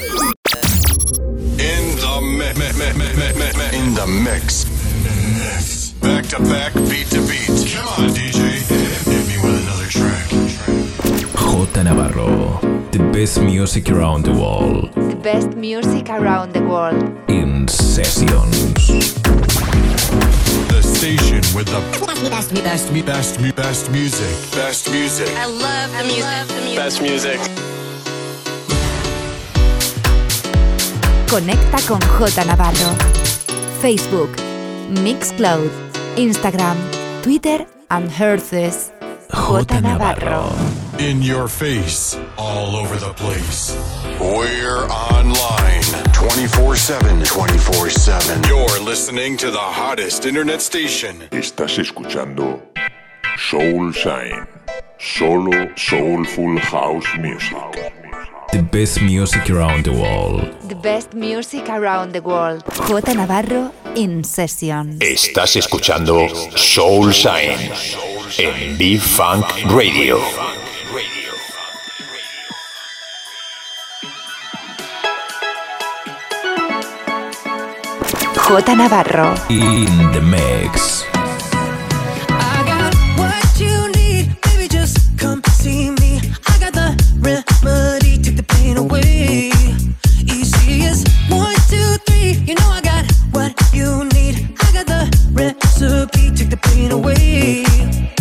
In the mi- mi- mi- mi- mi- mi- mi- in the mix. Back to back, beat to beat. Come on, DJ. Hit me with another track. J Navarro, the best music around the world The best music around the world. in sessions. The station with the best, me, best, me, best, me, best music. Best music. I love the music. Best music. Conecta con J Navarro. Facebook, Mixcloud, Instagram, Twitter and Herces. J Navarro. In your face, all over the place. We're online 24 7. 24 7. You're listening to the hottest internet station. Estás escuchando Soul Shine. Solo Soulful House Music. The best music around the world. The best music around the world. J Navarro in session. Estás escuchando Soul Shine en B-Funk Radio. J Navarro. In the mix. I got what you need, baby. Just come see me. I got the remedy, the pain away. Easy as one, two, three. You know I got what you need. I got the recipe, take the pain away.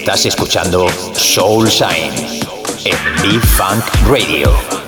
Estás escuchando Soul Shine en B-Funk Radio.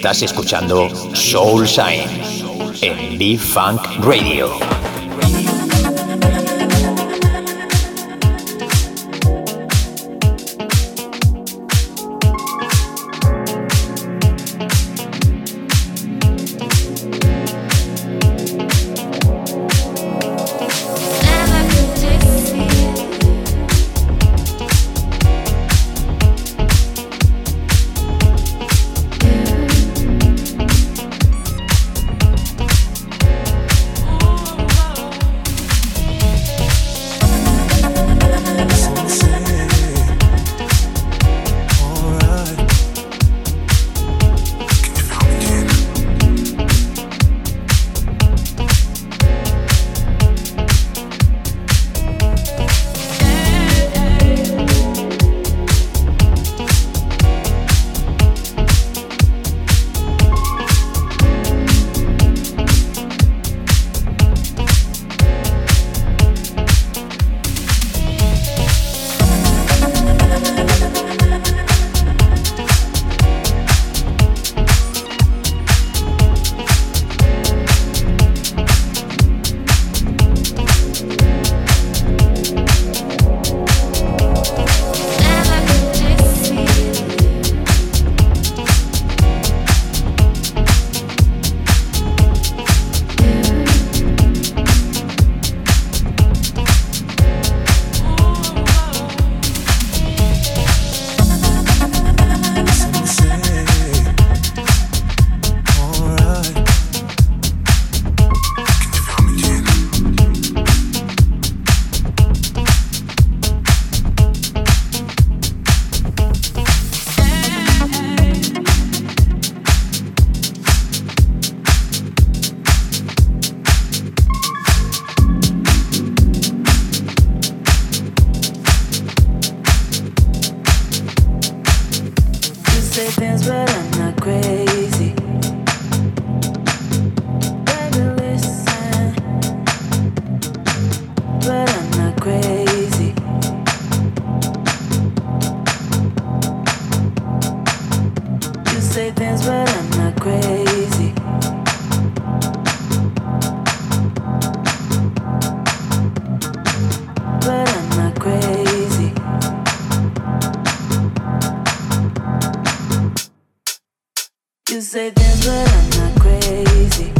Estás escuchando Soul Shine en B-Funk Radio. say things, but I'm not crazy.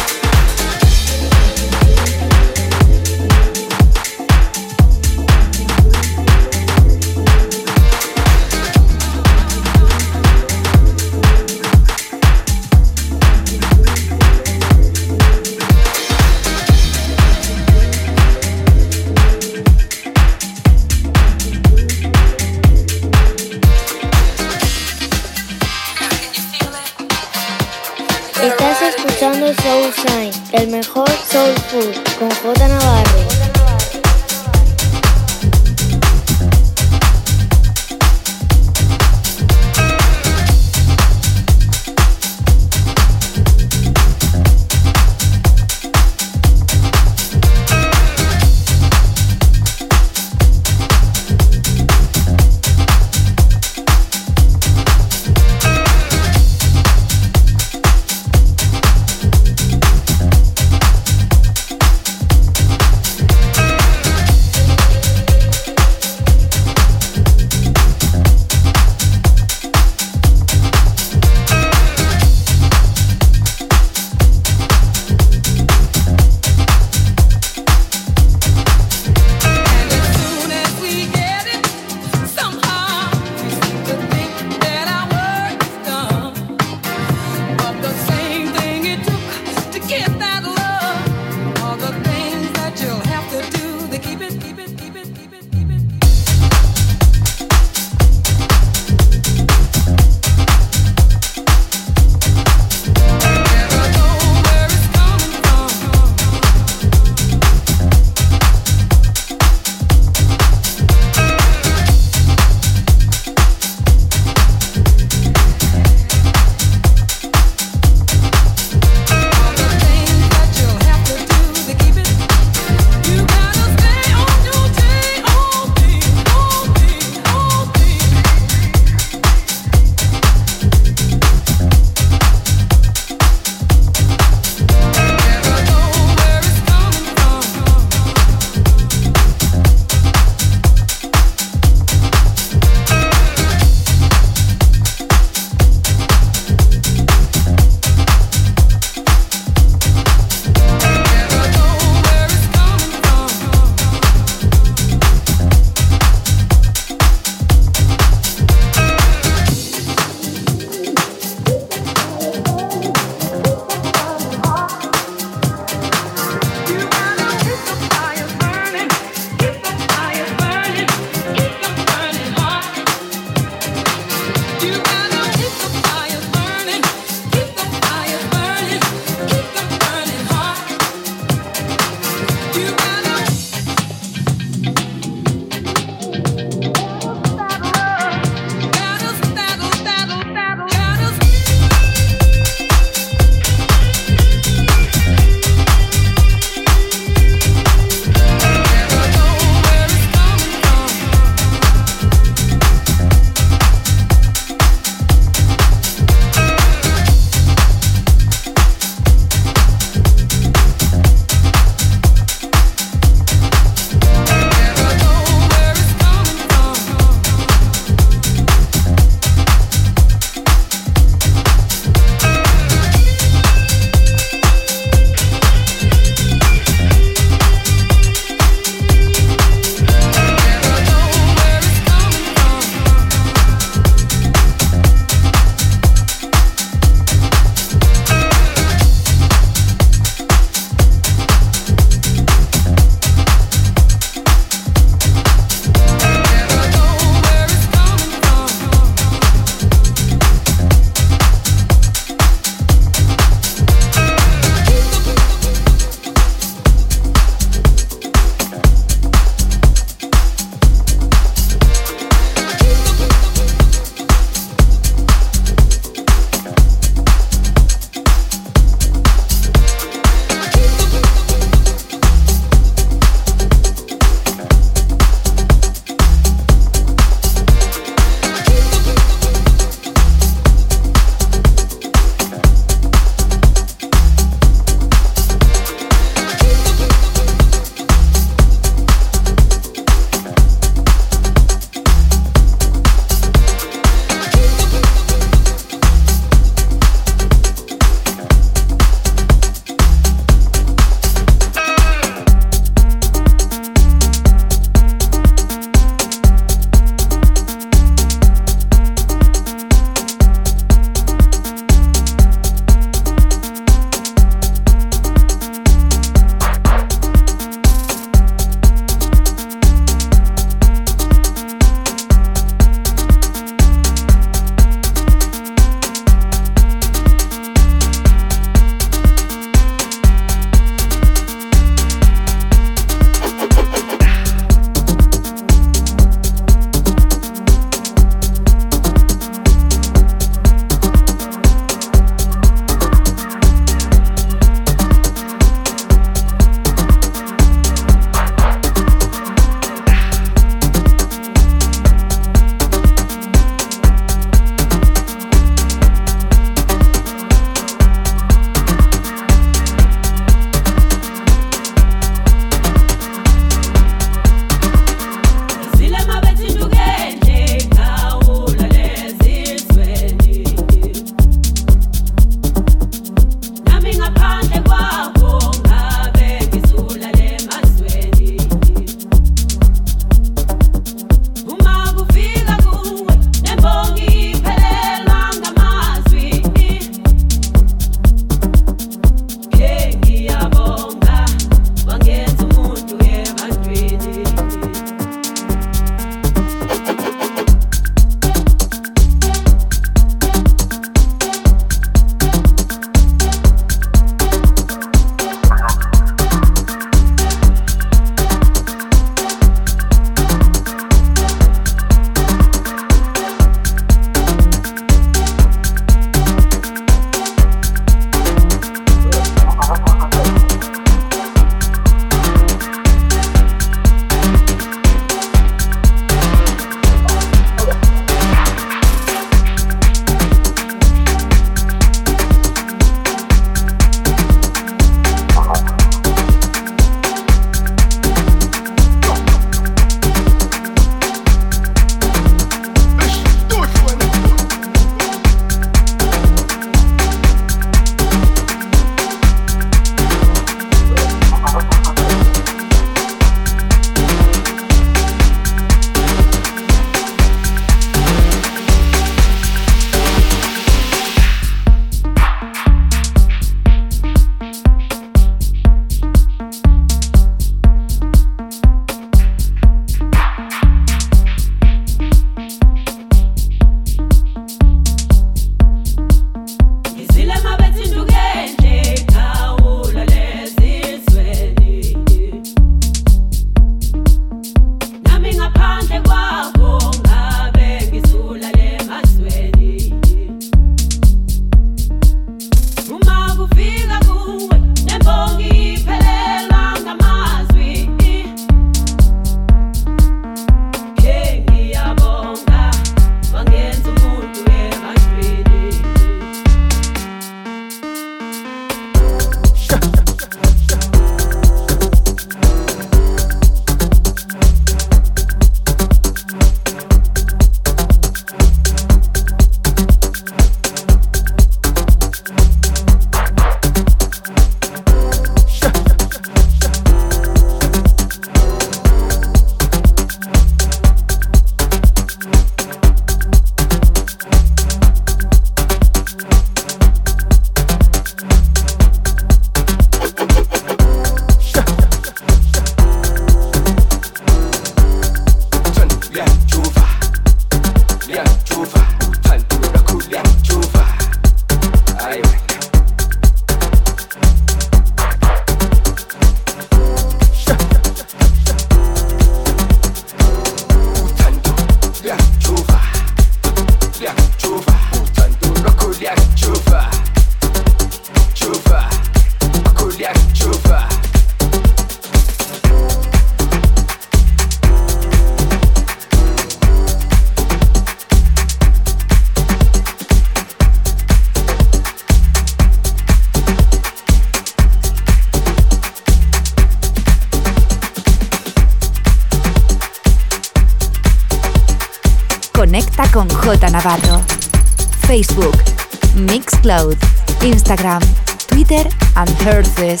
Instagram, Twitter and Herces.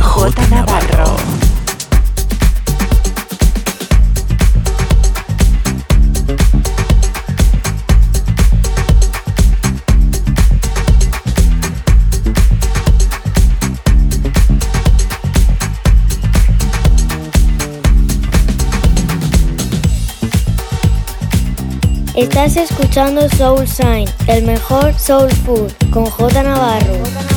J Navarro. Estás escuchando Soul Sign, el mejor soul food, con J Navarro.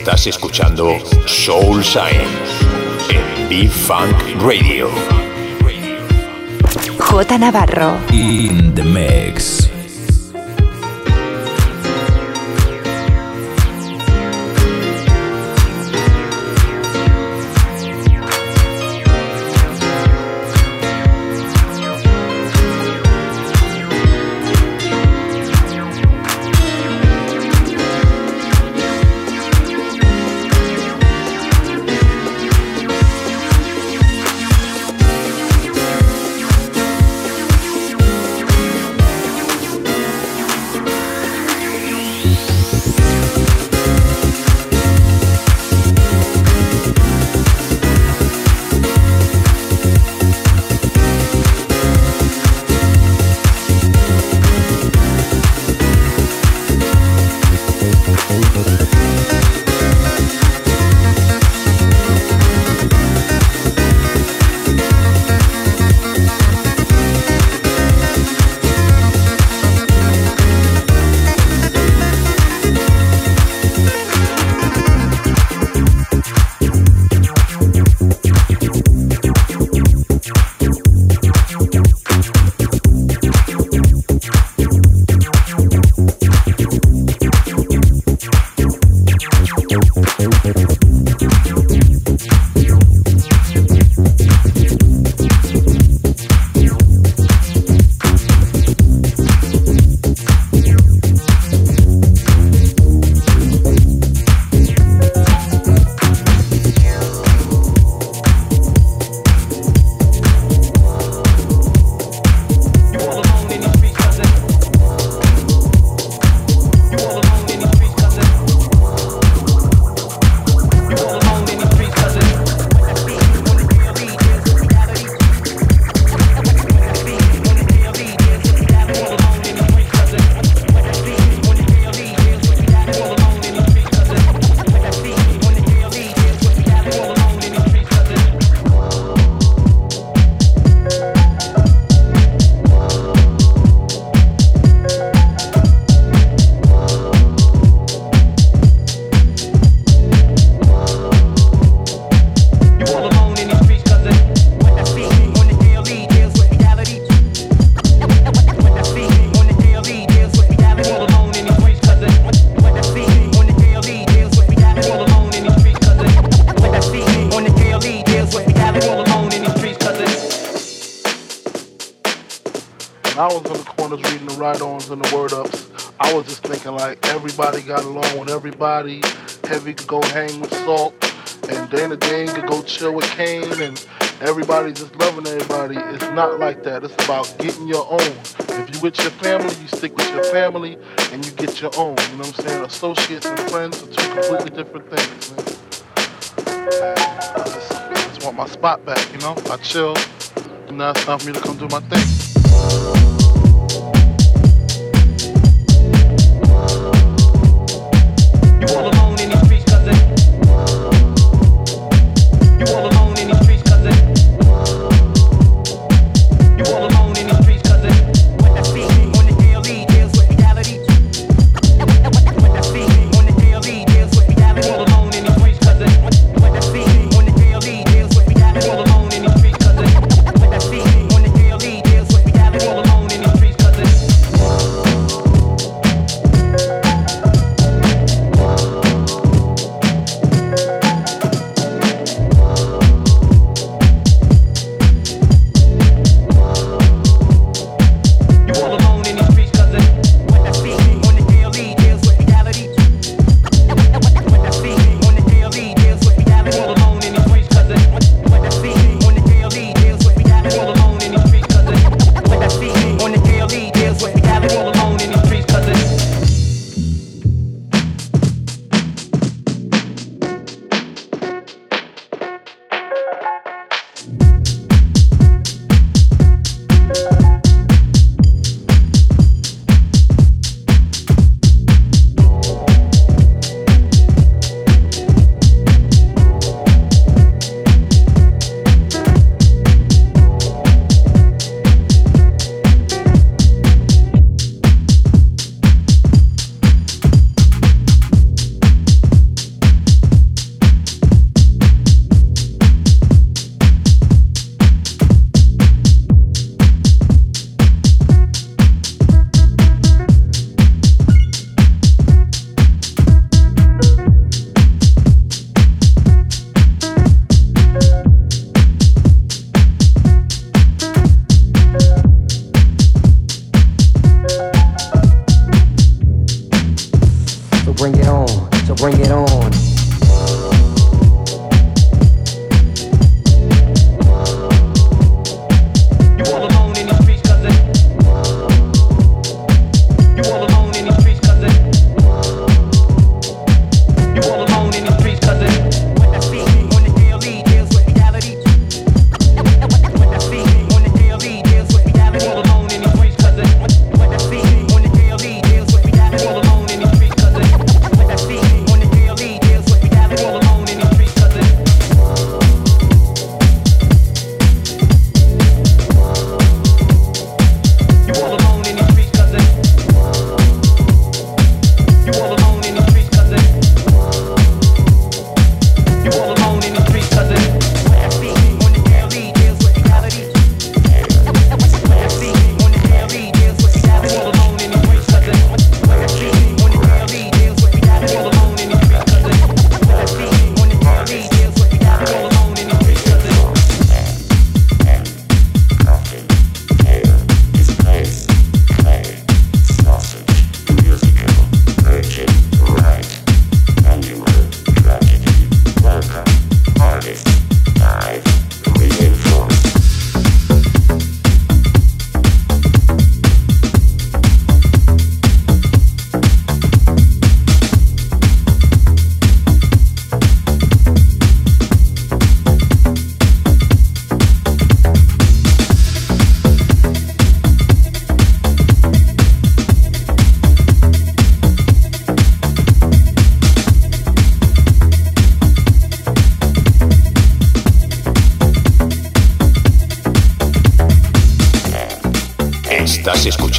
Estás escuchando Soul Shine en B-Funk Radio. J Navarro. In the mix. About getting your own. If you with your family, you stick with your family, and you get your own. You know what I'm saying? Associates and friends are two completely different things, man. I just, I just want my spot back, you know? I chill, now it's time for me to come do my thing.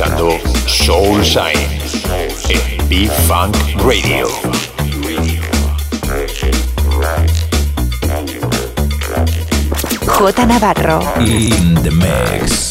Escuchando Soul Shine en B-Funk Radio. J Navarro. In the mix.